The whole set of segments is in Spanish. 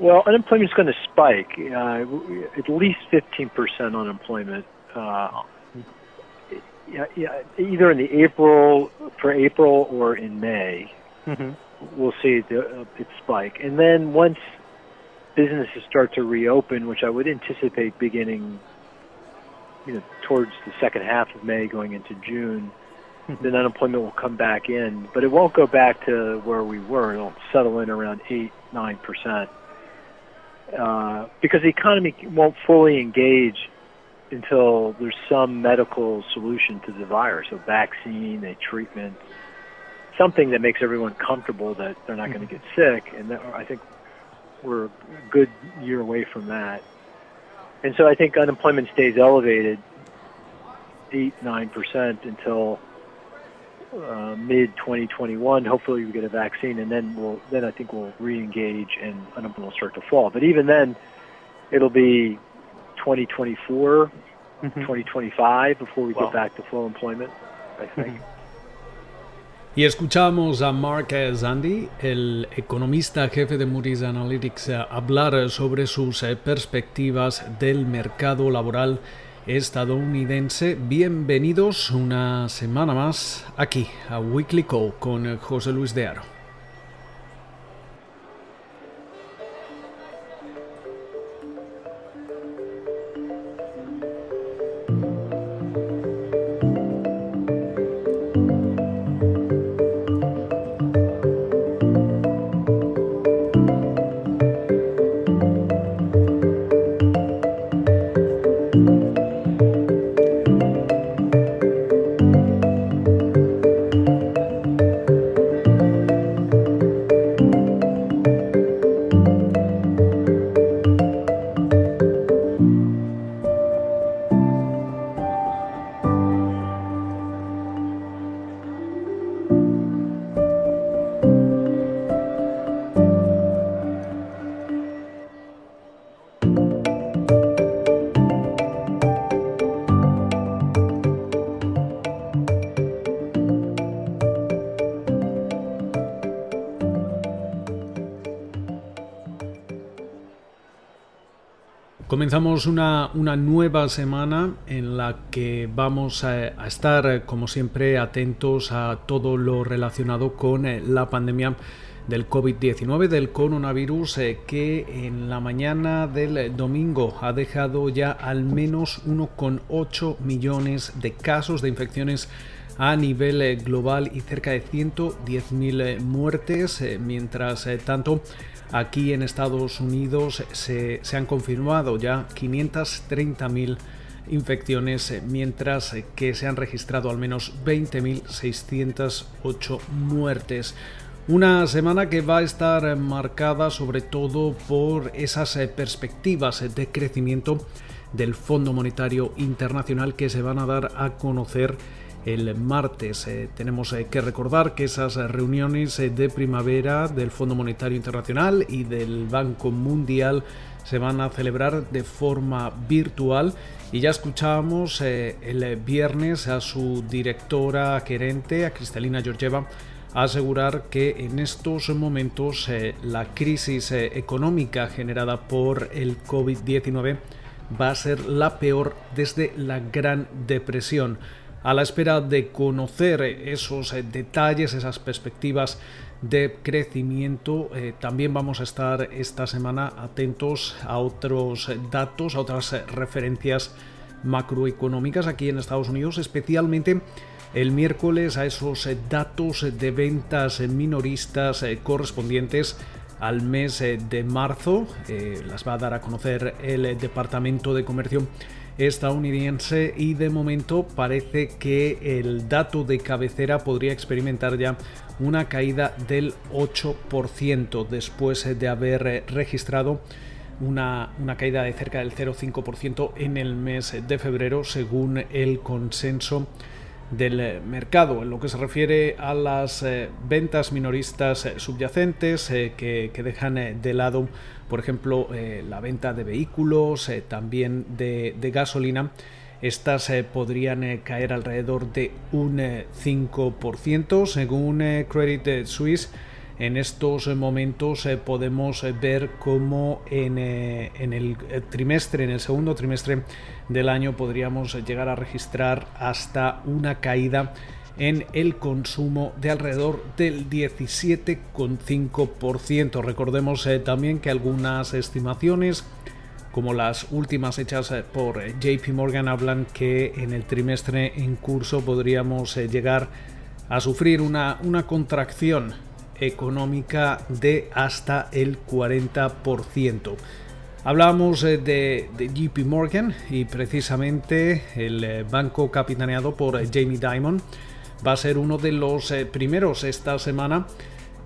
Well, unemployment is going to spike. Uh, at least 15% unemployment. Uh, yeah, yeah, either in the April for April or in May, mm-hmm. we'll see the, uh, it spike, and then once businesses start to reopen, which I would anticipate beginning, you know, towards the second half of May, going into June, mm-hmm. then unemployment will come back in, but it won't go back to where we were. It'll settle in around eight, nine percent, uh, because the economy won't fully engage until there's some medical solution to the virus, a vaccine, a treatment, something that makes everyone comfortable that they're not mm-hmm. going to get sick. And that, I think we're a good year away from that. And so I think unemployment stays elevated, eight nine percent until uh, mid 2021. Hopefully, we get a vaccine, and then we'll then I think we'll re-engage and unemployment will start to fall. But even then, it'll be 2024, mm-hmm. 2025 before we wow. get back to full employment. I think. Mm-hmm. Y escuchamos a Mark Zandi, el economista jefe de Moody's Analytics, hablar sobre sus eh, perspectivas del mercado laboral estadounidense. Bienvenidos una semana más aquí a Weekly Call con José Luis de Aro. Comenzamos una, nueva semana en la que vamos a, estar, como siempre, atentos a todo lo relacionado con eh, la pandemia del COVID-19, del coronavirus, eh, que en la mañana del domingo ha dejado ya al menos 1,8 millones de casos de infecciones a nivel eh, global y cerca de 110.000 muertes, mientras tanto Aquí en Estados Unidos se, han confirmado ya 530.000 infecciones, mientras que se han registrado al menos 20.608 muertes. Una semana que va a estar marcada sobre todo por esas perspectivas de crecimiento del Fondo Monetario Internacional que se van a dar a conocer el martes. Eh, tenemos eh, que recordar que esas reuniones eh, de primavera del Fondo Monetario Internacional y del Banco Mundial se van a celebrar de forma virtual y ya escuchábamos el viernes a su directora gerente, a Cristalina Georgieva, asegurar que en estos momentos la crisis económica generada por el COVID-19 va a ser la peor desde la Gran Depresión a la espera de conocer esos eh, detalles, esas perspectivas de crecimiento. Eh, también vamos a estar esta semana atentos a otros datos, a otras referencias macroeconómicas aquí en Estados Unidos, especialmente el miércoles a esos datos de ventas minoristas eh, correspondientes al mes de marzo. las va a dar a conocer el Departamento de Comercio estadounidense y de momento parece que el dato de cabecera podría experimentar ya una caída del 8% después de haber registrado una, una, caída de cerca del 0,5% en el mes de febrero según el consenso del mercado. En lo que se refiere a las eh, ventas minoristas subyacentes eh, que, que, dejan eh, de lado por ejemplo, eh, la venta de vehículos, eh, también de, gasolina. Estas eh, podrían caer alrededor de un 5%, según Credit Suisse. En estos momentos podemos ver cómo en, en, el trimestre, en el segundo trimestre del año, podríamos llegar a registrar hasta una caída en el consumo de alrededor del 17,5%. Recordemos también que algunas estimaciones como las últimas hechas eh, por eh, JP Morgan hablan que en el trimestre en curso podríamos eh, llegar a sufrir una contracción económica de hasta el 40%. Hablábamos de, JP Morgan y precisamente el banco capitaneado por Jamie Dimon va a ser uno de los primeros esta semana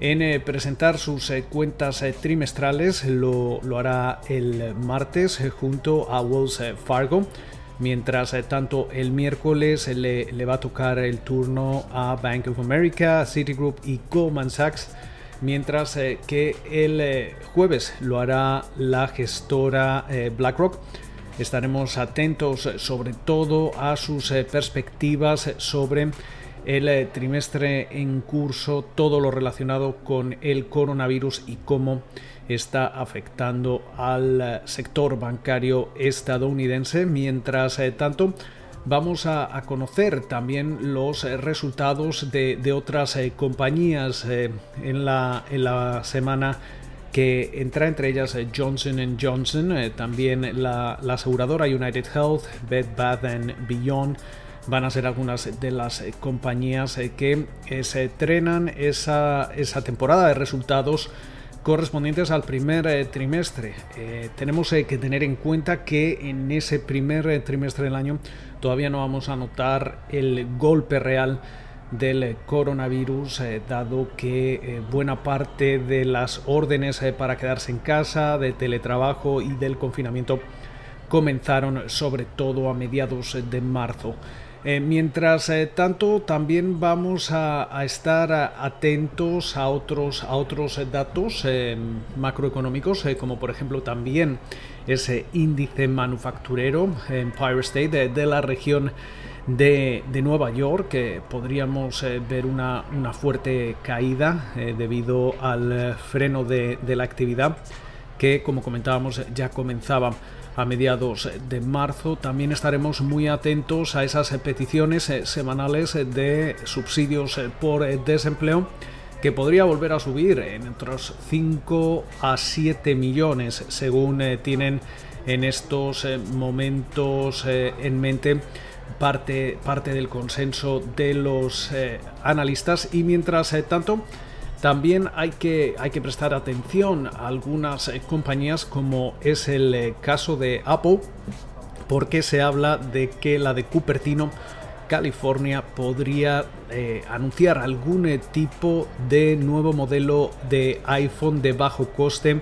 en eh, presentar sus eh, cuentas eh, trimestrales. Lo, hará el martes junto a Wells Fargo. Mientras tanto, el miércoles le, va a tocar el turno a Bank of America, Citigroup y Goldman Sachs. Mientras que el jueves lo hará la gestora BlackRock. Estaremos atentos sobre todo a sus perspectivas sobre el eh, trimestre en curso, todo lo relacionado con el coronavirus y cómo está afectando al eh, sector bancario estadounidense. Mientras eh, tanto, vamos a, conocer también los resultados de, otras compañías en, la, semana que entra entre ellas Johnson Johnson, también la, la aseguradora United Health, Bed Bath Beyond, van a ser algunas de las eh, compañías eh, que eh, se entrenan esa, esa temporada de resultados correspondientes al primer trimestre. tenemos que tener en cuenta que en ese primer trimestre del año todavía no vamos a notar el golpe real del coronavirus, dado que buena parte de las órdenes para quedarse en casa, de teletrabajo y del confinamiento comenzaron sobre todo a mediados de marzo. Eh, mientras eh, tanto, también vamos a, estar atentos a otros, a otros datos eh, macroeconómicos, como por ejemplo también ese índice manufacturero Empire State de, la región de, Nueva York, que podríamos ver una, fuerte caída debido al freno de la actividad que, como comentábamos, ya comenzaba a mediados de marzo. También estaremos muy atentos a esas peticiones eh, semanales de subsidios eh, por eh, desempleo que podría volver a subir en otros 5 a 7 millones según tienen en estos momentos en mente parte, parte del consenso de los analistas y mientras tanto también hay que, hay que prestar atención a algunas eh, compañías como es el eh, caso de Apple, porque se habla de que la de Cupertino, California, podría eh, anunciar algún tipo de nuevo modelo de iPhone de bajo coste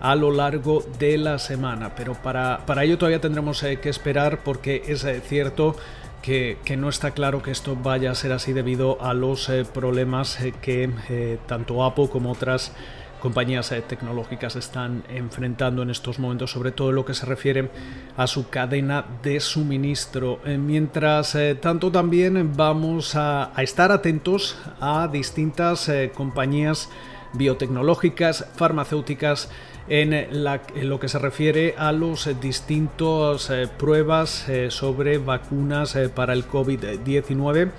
a lo largo de la semana. Pero para, para ello todavía tendremos que esperar porque es cierto que, no está claro que esto vaya a ser así debido a los eh, problemas eh, que eh, tanto Apple como otras compañías tecnológicas están enfrentando en estos momentos, sobre todo en lo que se refiere a su cadena de suministro. mientras tanto, también vamos a, a, estar atentos a distintas compañías biotecnológicas, farmacéuticas, en, lo que se refiere a los distintos eh, pruebas eh, sobre vacunas eh, para el COVID-19.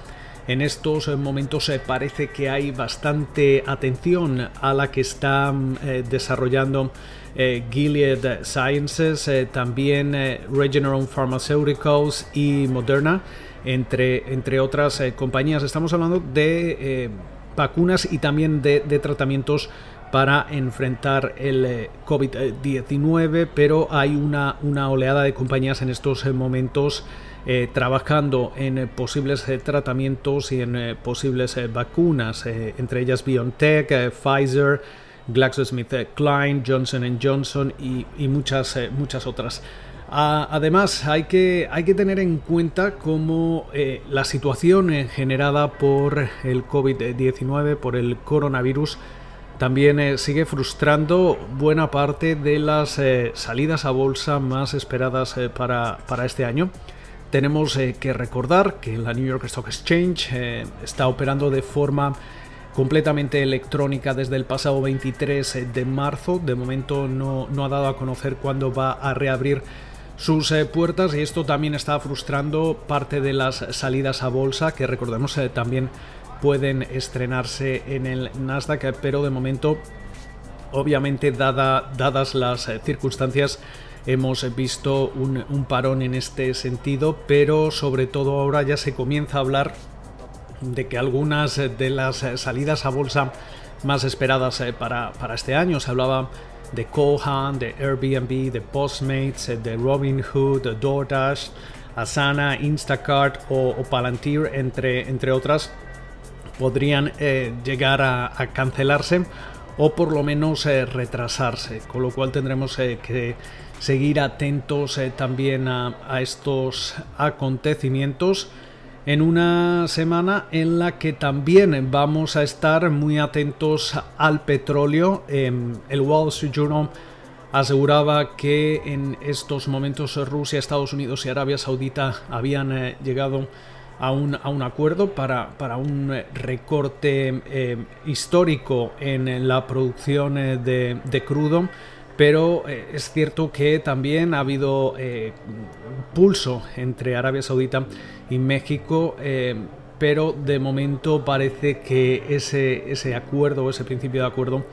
En estos momentos parece que hay bastante atención a la que están desarrollando Gilead Sciences, también Regeneron Pharmaceuticals y Moderna, entre, entre otras compañías. Estamos hablando de vacunas y también de tratamientos para enfrentar el eh, COVID-19, pero hay una, una, oleada de compañías en estos eh, momentos eh, trabajando en posibles tratamientos y en posibles vacunas, entre ellas BioNTech, Pfizer, GlaxoSmithKline, Johnson Johnson y, muchas, muchas otras. además, hay que, hay que tener en cuenta cómo la situación generada por el COVID-19, por el coronavirus, también eh, sigue frustrando buena parte de las eh, salidas a bolsa más esperadas eh, para, para, este año. Tenemos que recordar que la New York Stock Exchange está operando de forma completamente electrónica desde el pasado 23 de marzo. De momento no, no ha dado a conocer cuándo va a reabrir sus puertas y esto también está frustrando parte de las salidas a bolsa que recordemos también pueden estrenarse en el Nasdaq, pero de momento, obviamente, dada, dadas las eh, circunstancias, hemos visto un, un, parón en este sentido, pero sobre todo ahora ya se comienza a hablar de que algunas de las salidas a bolsa más esperadas para, para este año. Se hablaba de Kohan, de Airbnb, de Postmates, de Robinhood, de DoorDash, Asana, Instacart o, Palantir, entre, entre otras, podrían eh, llegar a, cancelarse o por lo menos eh, retrasarse, con lo cual tendremos eh, que seguir atentos también a, a estos acontecimientos en una semana en la que también vamos a estar muy atentos al petróleo. Em, el Wall Street Journal aseguraba que en estos momentos Rusia, Estados Unidos y Arabia Saudita habían llegado a a un, acuerdo para, para un recorte em, histórico en la producción eh, de, de crudo. Pero eh, es cierto que también ha habido eh, pulso entre Arabia Saudita y México, eh, pero de momento parece que ese, ese acuerdo, ese principio de acuerdo,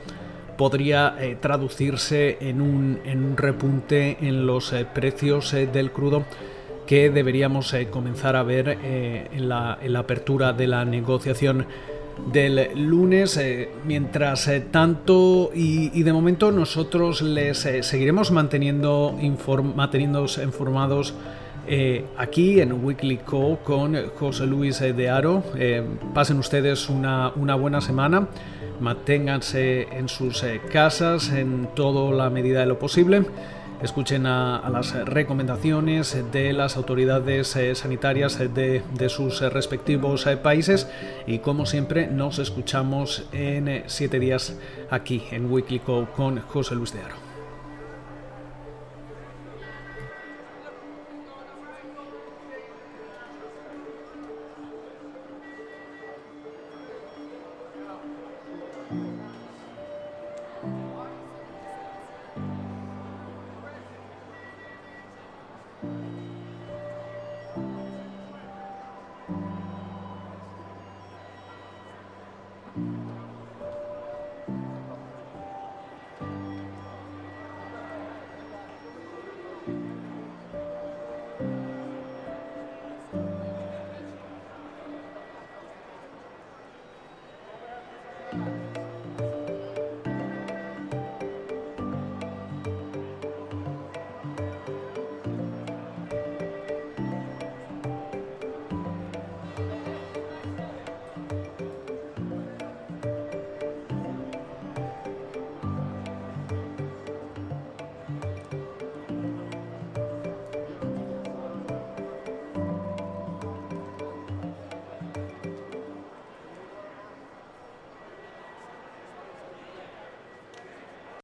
podría traducirse en un, en un, repunte en los precios del crudo que deberíamos comenzar a ver en la, en la apertura de la negociación del lunes. Eh, mientras eh, tanto, y, de momento nosotros les eh, seguiremos manteniendo manteniéndoos informados aquí en Weekly Call con José Luis de Aro. pasen ustedes una, una, buena semana. Manténganse en sus casas en toda la medida de lo posible escuchen a, las recomendaciones de las autoridades eh, sanitarias de, sus respectivos eh, países y como siempre nos escuchamos en eh, siete días aquí en Call con José Luis de Aro.